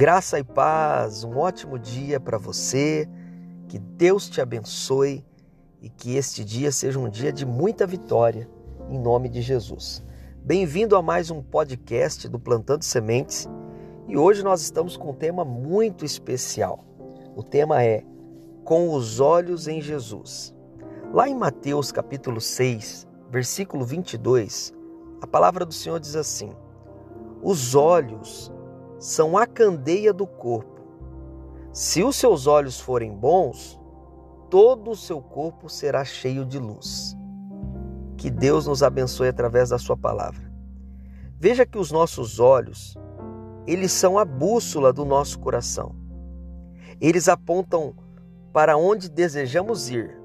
Graça e paz, um ótimo dia para você. Que Deus te abençoe e que este dia seja um dia de muita vitória, em nome de Jesus. Bem-vindo a mais um podcast do Plantando Sementes e hoje nós estamos com um tema muito especial. O tema é Com os Olhos em Jesus. Lá em Mateus capítulo 6, versículo 22, a palavra do Senhor diz assim: Os olhos são a candeia do corpo. Se os seus olhos forem bons, todo o seu corpo será cheio de luz. Que Deus nos abençoe através da sua palavra. Veja que os nossos olhos, eles são a bússola do nosso coração. Eles apontam para onde desejamos ir,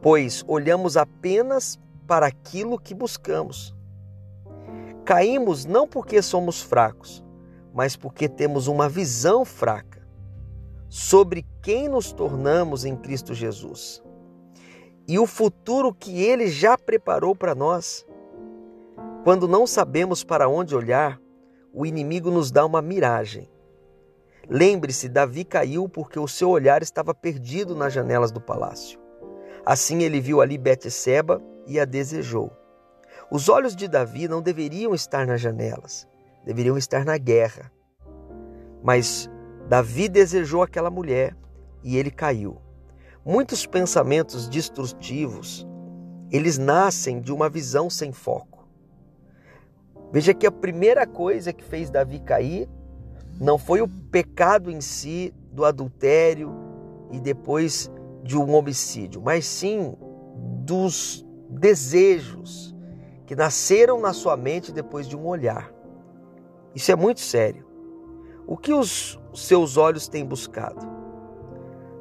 pois olhamos apenas para aquilo que buscamos. Caímos não porque somos fracos, mas porque temos uma visão fraca sobre quem nos tornamos em Cristo Jesus e o futuro que Ele já preparou para nós. Quando não sabemos para onde olhar, o inimigo nos dá uma miragem. Lembre-se, Davi caiu porque o seu olhar estava perdido nas janelas do palácio. Assim ele viu ali Betseba e a desejou. Os olhos de Davi não deveriam estar nas janelas, deveriam estar na guerra. Mas Davi desejou aquela mulher e ele caiu. Muitos pensamentos destrutivos, eles nascem de uma visão sem foco. Veja que a primeira coisa que fez Davi cair não foi o pecado em si do adultério e depois de um homicídio, mas sim dos desejos que nasceram na sua mente depois de um olhar. Isso é muito sério. O que os seus olhos têm buscado?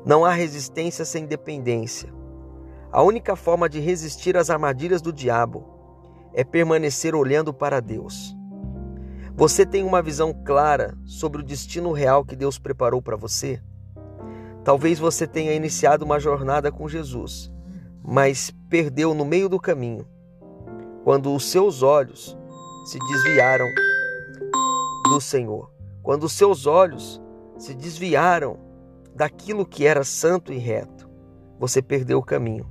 Não há resistência sem dependência. A única forma de resistir às armadilhas do diabo é permanecer olhando para Deus. Você tem uma visão clara sobre o destino real que Deus preparou para você? Talvez você tenha iniciado uma jornada com Jesus, mas perdeu no meio do caminho quando os seus olhos se desviaram do Senhor, quando seus olhos se desviaram daquilo que era santo e reto, você perdeu o caminho.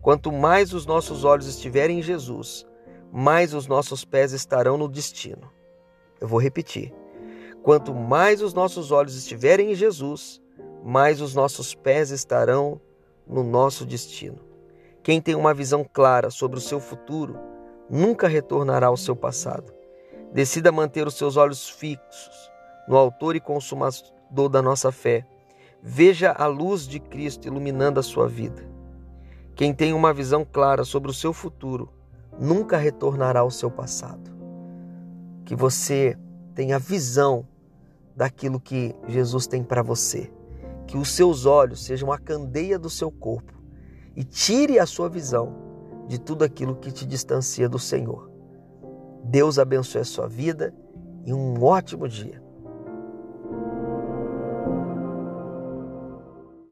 Quanto mais os nossos olhos estiverem em Jesus, mais os nossos pés estarão no destino. Eu vou repetir. Quanto mais os nossos olhos estiverem em Jesus, mais os nossos pés estarão no nosso destino. Quem tem uma visão clara sobre o seu futuro nunca retornará ao seu passado. Decida manter os seus olhos fixos no Autor e Consumador da nossa fé. Veja a luz de Cristo iluminando a sua vida. Quem tem uma visão clara sobre o seu futuro nunca retornará ao seu passado. Que você tenha visão daquilo que Jesus tem para você. Que os seus olhos sejam a candeia do seu corpo e tire a sua visão de tudo aquilo que te distancia do Senhor. Deus abençoe a sua vida e um ótimo dia.